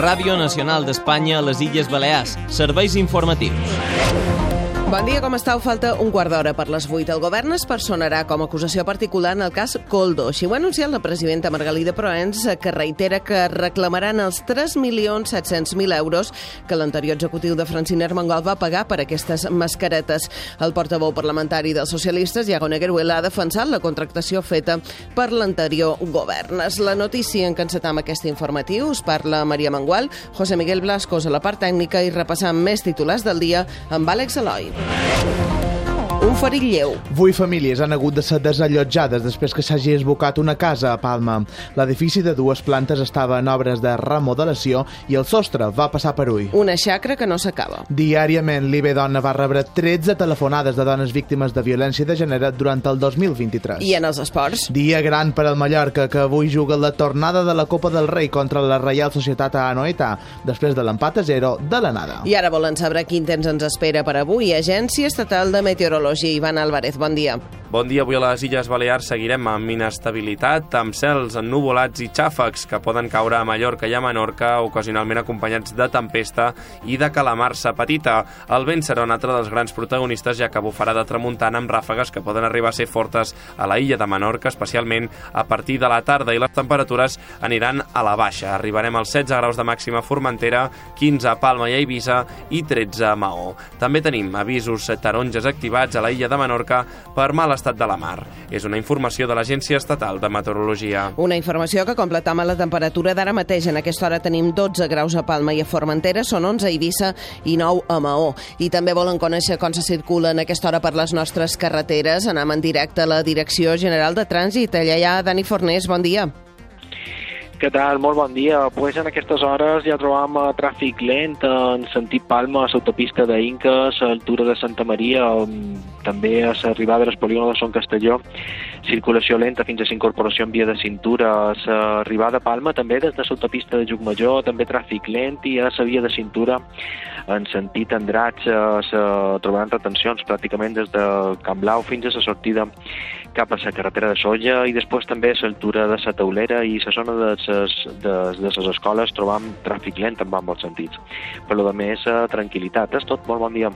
Ràdio Nacional d'Espanya a les Illes Balears. Serveis informatius. Bon dia, com estàu? Falta un quart d'hora per les 8. El govern es personarà com a acusació particular en el cas Coldo. Així ho ha anunciat la presidenta Margalida Proens, que reitera que reclamaran els 3.700.000 euros que l'anterior executiu de Francina Armengol va pagar per aquestes mascaretes. El portaveu parlamentari dels socialistes, Iago Negueruela, ha defensat la contractació feta per l'anterior govern. És la notícia en què encetam aquest informatiu. Us parla Maria Mangual, José Miguel Blascos a la part tècnica i repassant més titulars del dia amb Àlex Eloi. Thank you. Un ferit lleu. Vuit famílies han hagut de ser desallotjades després que s'hagi esbocat una casa a Palma. L'edifici de dues plantes estava en obres de remodelació i el sostre va passar per ull. Una xacra que no s'acaba. Diàriament, l'IBE Dona va rebre 13 telefonades de dones víctimes de violència de gènere durant el 2023. I en els esports? Dia gran per al Mallorca, que avui juga la tornada de la Copa del Rei contra la Reial Societat a Anoeta, després de l'empat a 0 de la nada. I ara volen saber quin temps ens espera per avui. Agència Estatal de Meteorologia Meteorologia. Ivan Álvarez, bon dia. Bon dia. Avui a les Illes Balears seguirem amb inestabilitat, amb cels ennuvolats i xàfecs que poden caure a Mallorca i a Menorca, ocasionalment acompanyats de tempesta i de calamarsa petita. El vent serà un altre dels grans protagonistes, ja que bufarà de tramuntana amb ràfegues que poden arribar a ser fortes a la illa de Menorca, especialment a partir de la tarda, i les temperatures aniran a la baixa. Arribarem als 16 graus de màxima a Formentera, 15 a Palma i a Eivissa i 13 a Maó. També tenim avisos taronges activats a la illa de Menorca per mal estat de la mar. És una informació de l'Agència Estatal de Meteorologia. Una informació que completa amb la temperatura d'ara mateix. En aquesta hora tenim 12 graus a Palma i a Formentera, són 11 a Eivissa i 9 a Maó. I també volen conèixer com se circula en aquesta hora per les nostres carreteres. Anem en directe a la Direcció General de Trànsit. Allà hi ha Dani Fornés, bon dia. Què tal? Molt bon dia. Pues en aquestes hores ja trobam uh, tràfic lent en sentit Palma, a l'autopista d'Inques, a l'altura de Santa Maria, també a l'arribada del polígon de Son Castelló, circulació lenta fins a s'incorporació en via de cintura. L'arribada a Palma també des de l'autopista de Llucmajor, també tràfic lent i a la via de cintura en sentit Andratx se trobaran retencions pràcticament des de Camp Blau fins a la sortida cap a la carretera de Solla i després també a l'altura de la Taulera i la zona de les, de, de les escoles trobam tràfic lent en ambos sentits. Per lo de més, tranquil·litat. És tot. Molt bon dia.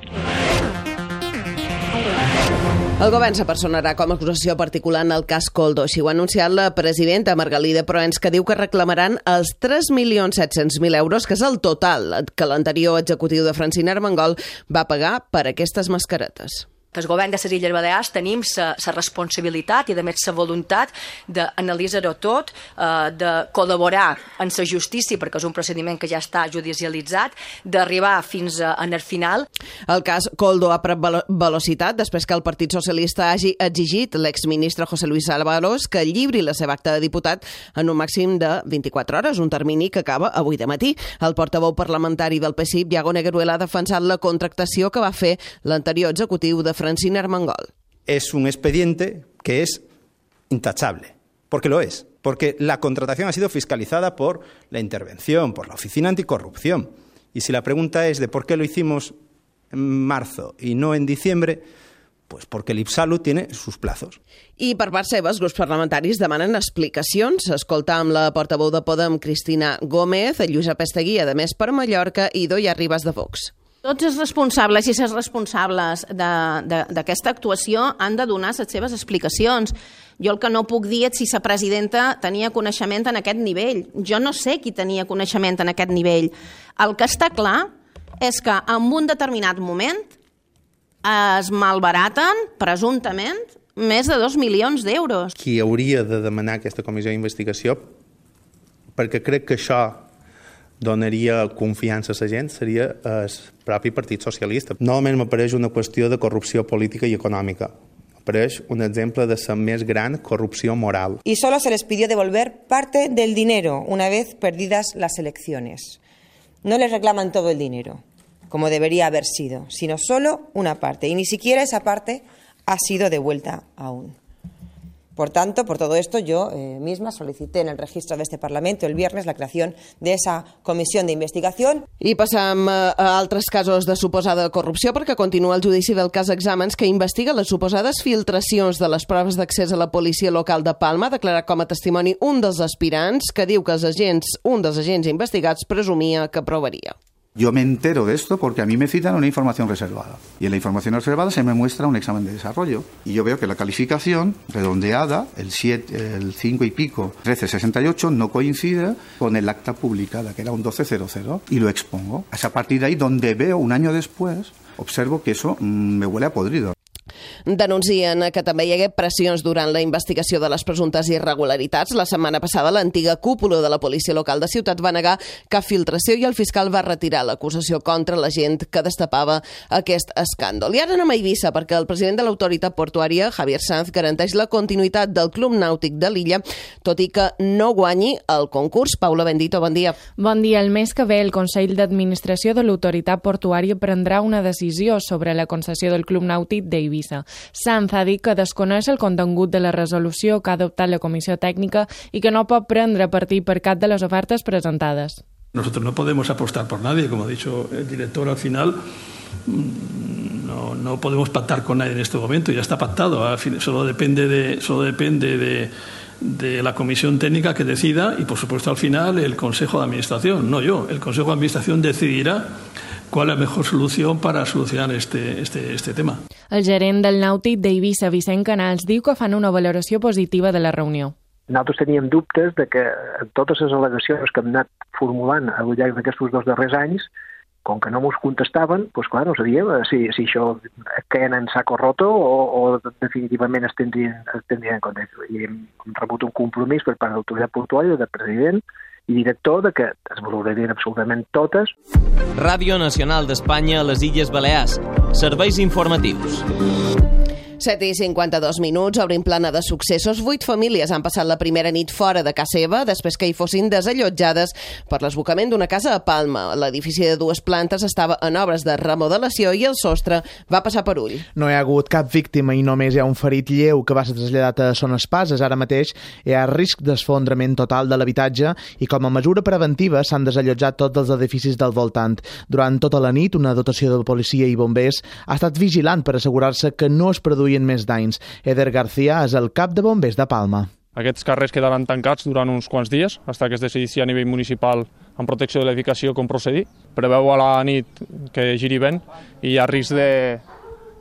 El govern s'apersonarà com a acusació particular en el cas Coldo. Així ho ha anunciat la presidenta Margalida Proens, que diu que reclamaran els 3.700.000 euros, que és el total que l'anterior executiu de Francina Armengol va pagar per aquestes mascaretes el govern de les Illes Balears tenim la responsabilitat i, a més, la voluntat d'analitzar-ho tot, eh, de col·laborar en la justícia, perquè és un procediment que ja està judicialitzat, d'arribar fins a, en el final. El cas Coldo ha pres velocitat després que el Partit Socialista hagi exigit l'exministre José Luis Álvaros que llibri la seva acta de diputat en un màxim de 24 hores, un termini que acaba avui de matí. El portaveu parlamentari del PSIP, Iago Negueruela, ha defensat la contractació que va fer l'anterior executiu de Francina Armengol. Es un expediente que es intachable, porque lo es, porque la contratación ha sido fiscalizada por la intervención, por la Oficina Anticorrupción. Y si la pregunta es de por qué lo hicimos en marzo y no en diciembre, pues porque l'IPSALU tiene sus plazos. I per part seva, els grups parlamentaris demanen explicacions. Escolta amb la portaveu de Podem, Cristina Gómez, Lluïsa Pesteguia, de Més per Mallorca, i Doia Ribas de Vox. Tots els responsables i les responsables d'aquesta actuació han de donar les seves explicacions. Jo el que no puc dir és si la presidenta tenia coneixement en aquest nivell. Jo no sé qui tenia coneixement en aquest nivell. El que està clar és que en un determinat moment es malbaraten, presumptament, més de dos milions d'euros. Qui hauria de demanar aquesta comissió d'investigació, perquè crec que això donaria confiança a la gent seria el propi Partit Socialista. Novament m'apareix una qüestió de corrupció política i econòmica. Apareix un exemple de la més gran corrupció moral. Y solo se les pidió devolver parte del dinero una vez perdidas las elecciones. No les reclaman todo el dinero, como debería haber sido, sino solo una parte. Y ni siquiera esa parte ha sido devuelta aún. Por tanto, por todo esto, yo eh, misma solicité en el registro de este Parlamento el viernes la creación de esa comisión de investigación. I passam eh, a altres casos de suposada corrupció perquè continua el judici del cas Exàmens que investiga les suposades filtracions de les proves d'accés a la policia local de Palma, declarat com a testimoni un dels aspirants que diu que els agents, un dels agents investigats presumia que provaria. Yo me entero de esto porque a mí me citan una información reservada. Y en la información reservada se me muestra un examen de desarrollo. Y yo veo que la calificación redondeada, el, 7, el 5 y pico, 1368, no coincide con el acta publicada, que era un 1200. Y lo expongo. Es a partir de ahí donde veo un año después, observo que eso mm, me huele a podrido. Denuncien que també hi hagué pressions durant la investigació de les presumptes irregularitats. La setmana passada, l'antiga cúpula de la policia local de Ciutat va negar cap filtració i el fiscal va retirar l'acusació contra la gent que destapava aquest escàndol. I ara anem a Eivissa, perquè el president de l'autoritat portuària, Javier Sanz, garanteix la continuïtat del Club Nàutic de l'illa, tot i que no guanyi el concurs. Paula Bendito, bon dia. Bon dia. El mes que ve, el Consell d'Administració de l'Autoritat Portuària prendrà una decisió sobre la concessió del Club Nàutic d'Eivissa. Sanz ha dit que desconeix el contingut de la resolució que ha adoptat la comissió tècnica i que no pot prendre partit per cap de les ofertes presentades. Nosotros no podemos apostar por nadie, como ha dicho el director al final. Mm, no, no podemos pactar con nadie en este momento, ya está pactado. Al fin, solo depende de, solo depende de, de la comisión técnica que decida y, por supuesto, al final el Consejo de Administración, no yo. El Consejo de Administración decidirá cuál es la mejor solución para solucionar este, este, este tema. El gerent del Nàutic d'Eivissa, Vicent Canals, diu que fan una valoració positiva de la reunió. Nosaltres teníem dubtes de que totes les al·legacions que hem anat formulant al llarg d'aquests dos darrers anys, com que no mos contestaven, doncs clar, no sabíem si, si això queien en saco roto o, o definitivament es tindrien, es tindrien en compte. I hem rebut un compromís per part de l'autoritat portuària, del president, i director de que es valorarien absolutament totes. Ràdio Nacional d'Espanya a les Illes Balears. Serveis informatius. 7 i 52 minuts, obrim plana de successos. Vuit famílies han passat la primera nit fora de casa seva després que hi fossin desallotjades per l'esbocament d'una casa a Palma. L'edifici de dues plantes estava en obres de remodelació i el sostre va passar per ull. No hi ha hagut cap víctima i només hi ha un ferit lleu que va ser traslladat a Son Espases. Ara mateix hi ha risc d'esfondrament total de l'habitatge i com a mesura preventiva s'han desallotjat tots els edificis del voltant. Durant tota la nit, una dotació de policia i bombers ha estat vigilant per assegurar-se que no es produïen més danys. Eder García és el cap de bombers de Palma. Aquests carrers quedaran tancats durant uns quants dies, fins que es decidissi a nivell municipal en protecció de l'edificació com procedir. Preveu a la nit que giri vent i hi ha risc de,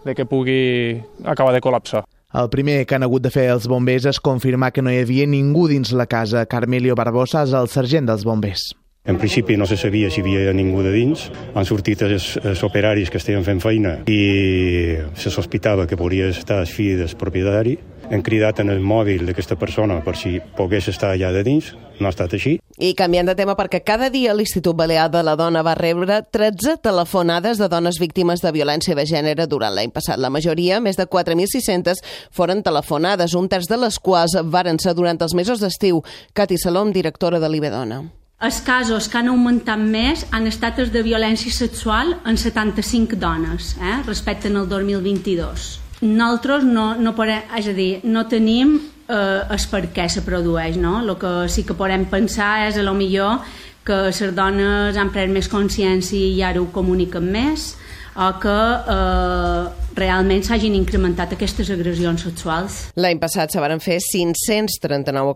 de que pugui acabar de col·lapsar. El primer que han hagut de fer els bombers és confirmar que no hi havia ningú dins la casa. Carmelio Barbosa és el sergent dels bombers. En principi no se sabia si hi havia ningú de dins. Han sortit els, els operaris que estaven fent feina i se sospitava que podria estar el fill del propietari. Hem cridat en el mòbil d'aquesta persona per si pogués estar allà de dins. No ha estat així. I canviant de tema perquè cada dia l'Institut Balear de la Dona va rebre 13 telefonades de dones víctimes de violència de gènere durant l'any passat. La majoria, més de 4.600, foren telefonades, un terç de les quals varen ser durant els mesos d'estiu. Cati Salom, directora de l'Ibedona. Els casos que han augmentat més han estat els de violència sexual en 75 dones eh, respecte al 2022. Nosaltres no, no podem, és a dir, no tenim eh, el per què se produeix, no? El que sí que podem pensar és a lo millor que les dones han pres més consciència i ara ho comuniquen més, o que eh, realment s'hagin incrementat aquestes agressions sexuals. L'any passat se van fer 539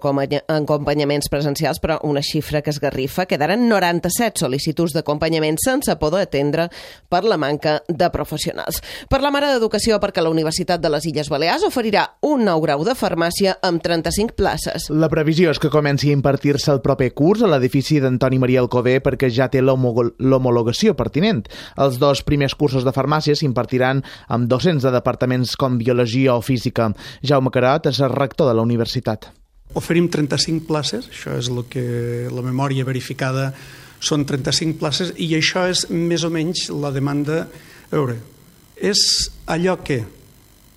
acompanyaments presencials, però una xifra que es garrifa. Quedaren 97 sol·licituds d'acompanyament sense poder atendre per la manca de professionals. Per la Mare d'Educació, perquè la Universitat de les Illes Balears oferirà un nou grau de farmàcia amb 35 places. La previsió és que comenci a impartir-se el proper curs a l'edifici d'Antoni Maria Alcobé perquè ja té l'homologació pertinent. Els dos primers cursos de farmàcia s'impartiran amb docents de departaments com Biologia o Física. Jaume Carat és el rector de la universitat. Oferim 35 places, això és el que la memòria verificada són 35 places i això és més o menys la demanda. A veure, és allò que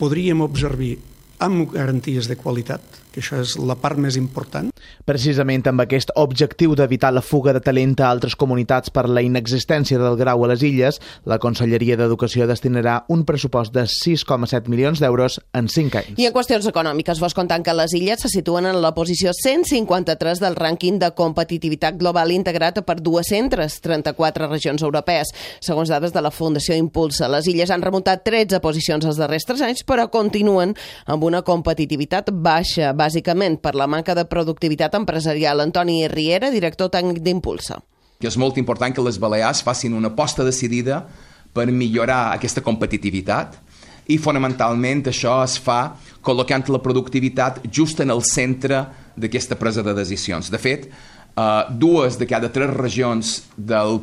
podríem observar amb garanties de qualitat, que això és la part més important. Precisament amb aquest objectiu d'evitar la fuga de talent a altres comunitats per la inexistència del grau a les illes, la Conselleria d'Educació destinarà un pressupost de 6,7 milions d'euros en 5 anys. I en qüestions econòmiques, vos contant que les illes se situen en la posició 153 del rànquing de competitivitat global integrat per 234 regions europees. Segons dades de la Fundació Impulsa, les illes han remuntat 13 posicions els darrers 3 anys, però continuen amb una competitivitat baixa, bàsicament per la manca de productivitat empresarial. Antoni Riera, director tècnic d'Impulsa. Que és molt important que les Balears facin una aposta decidida per millorar aquesta competitivitat i fonamentalment això es fa col·locant la productivitat just en el centre d'aquesta presa de decisions. De fet, eh, dues de cada tres regions del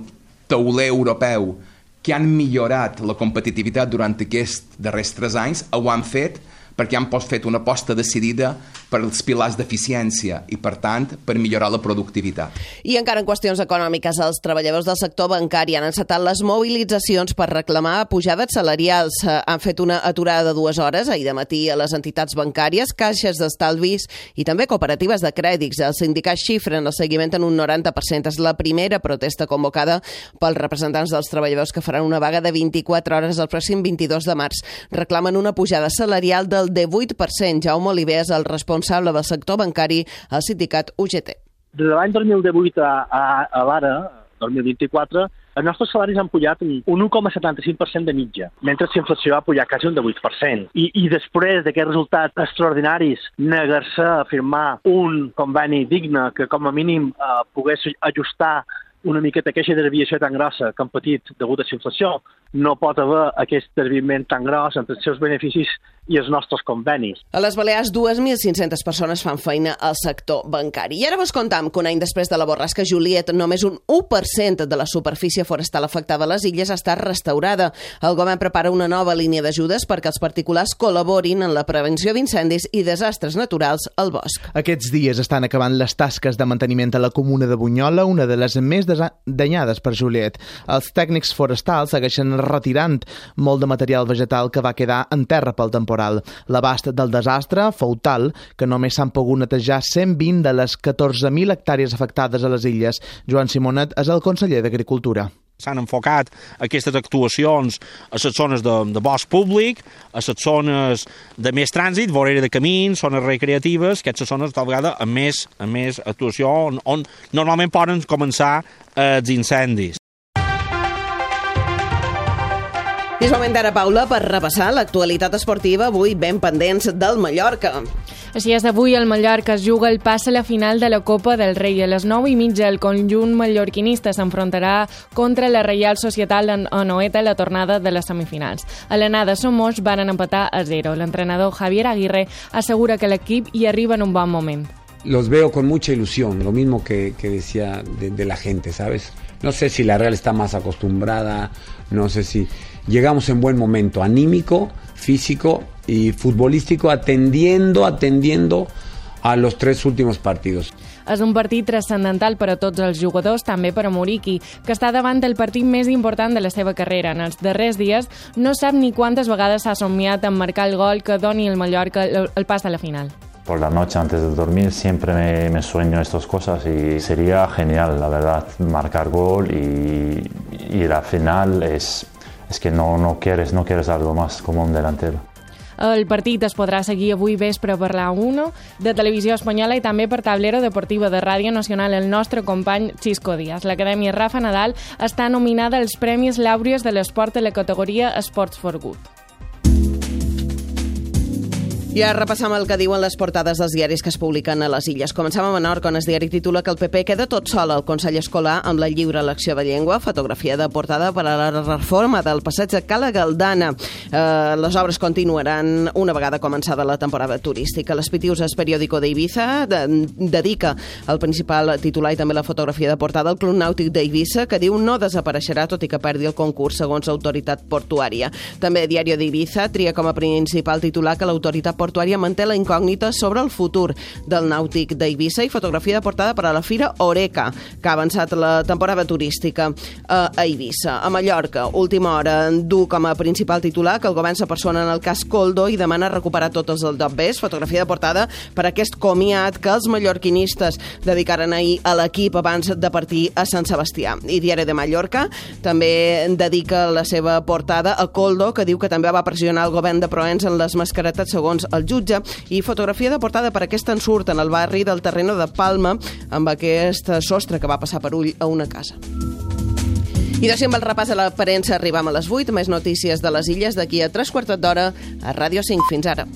tauler europeu que han millorat la competitivitat durant aquests darrers tres anys ho han fet perquè han fet una aposta decidida per als pilars d'eficiència i, per tant, per millorar la productivitat. I encara en qüestions econòmiques, els treballadors del sector bancari han encetat les mobilitzacions per reclamar pujades salarials. Han fet una aturada de dues hores ahir de matí a les entitats bancàries, caixes d'estalvis i també cooperatives de crèdits. Els sindicats xifren el seguiment en un 90%. És la primera protesta convocada pels representants dels treballadors que faran una vaga de 24 hores el pròxim 22 de març. Reclamen una pujada salarial del de 8%. Jaume Oliver és el responsable del sector bancari al sindicat UGT. De l'any 2018 a, a, a l'ara, 2024, els nostres salaris han pujat un 1,75% de mitja, mentre la inflació ha pujat quasi un de 8%. I, i després d'aquests resultats extraordinaris, negar-se a firmar un conveni digne que com a mínim eh, pogués ajustar una miqueta aquesta desviació tan grossa que han patit degut a la inflació, no pot haver aquest desviament tan gros entre els seus beneficis i els nostres convenis. A les Balears, 2.500 persones fan feina al sector bancari. I ara vos contam que un any després de la borrasca Juliet, només un 1% de la superfície forestal afectada a les illes estat restaurada. El govern prepara una nova línia d'ajudes perquè els particulars col·laborin en la prevenció d'incendis i desastres naturals al bosc. Aquests dies estan acabant les tasques de manteniment a la comuna de Bunyola, una de les més danyades per Juliet. Els tècnics forestals segueixen retirant molt de material vegetal que va quedar en terra pel temporal. L'abast del desastre fou tal que només s'han pogut netejar 120 de les 14.000 hectàrees afectades a les illes. Joan Simonet és el conseller d'Agricultura s'han enfocat aquestes actuacions a les zones de, de bosc públic, a les zones de més trànsit, vorera de camins, zones recreatives, aquestes zones tal vegada amb més, amb més actuació on, on normalment poden començar els incendis. És moment d'ara, Paula, per repassar l'actualitat esportiva avui ben pendents del Mallorca. Així és, avui el Mallorca es juga el pas a la final de la Copa del Rei. A les 9 i mitja el conjunt mallorquinista s'enfrontarà contra la Reial Societat en Noeta la tornada de les semifinals. A l'anada Somos van empatar a 0. L'entrenador Javier Aguirre assegura que l'equip hi arriba en un bon moment. Los veo con mucha ilusión, lo mismo que, que decía de, de la gente, ¿sabes? No sé si la Real está más acostumbrada, no sé si llegamos en buen momento, anímico, físico y futbolístico, atendiendo, atendiendo a los tres últimos partidos. És un partit transcendental per a tots els jugadors, també per a Muriqui, que està davant del partit més important de la seva carrera. En els darrers dies no sap ni quantes vegades s'ha somiat en marcar el gol que doni el Mallorca el, el pas a la final. Por la noche antes de dormir siempre me, me, sueño estas cosas y sería genial, la verdad, marcar gol y, y la final es, es que no, no, quieres, no quieres algo más como un delantero. El partit es podrà seguir avui vespre per la 1 de Televisió Espanyola i també per Tablero Deportiva de Ràdio Nacional el nostre company Xisco Díaz. L'Acadèmia Rafa Nadal està nominada als Premis Làuries de l'esport de la categoria Sports for Good. I ara repassam el que diuen les portades dels diaris que es publiquen a les illes. Comencem a Menorca, on el diari titula que el PP queda tot sol al Consell Escolar amb la lliure elecció de llengua, fotografia de portada per a la reforma del passeig de Cala Galdana. Eh, les obres continuaran una vegada començada la temporada turística. Les Pitiuses periòdico d'Ibiza de, dedica el principal titular i també la fotografia de portada al Club Nàutic d'Eivissa, que diu no desapareixerà tot i que perdi el concurs segons l'autoritat portuària. També Diario d'Ibiza tria com a principal titular que l'autoritat portuària portuària manté la incògnita sobre el futur del nàutic d'Eivissa i fotografia de portada per a la Fira Oreca, que ha avançat la temporada turística a Eivissa. A Mallorca, última hora, du com a principal titular que el govern s'apersona en el cas Coldo i demana recuperar tots els Dobbers. Fotografia de portada per aquest comiat que els mallorquinistes dedicaren ahir a l'equip abans de partir a Sant Sebastià. I Diari de Mallorca també dedica la seva portada a Coldo, que diu que també va pressionar el govern de Proens en les mascaretes segons el jutge, i fotografia de portada per aquest ensurt en el barri del Terreno de Palma amb aquest sostre que va passar per ull a una casa. I d'així amb el repàs a la premsa arribam a les 8, més notícies de les illes d'aquí a tres quarts d'hora a Ràdio 5. Fins ara.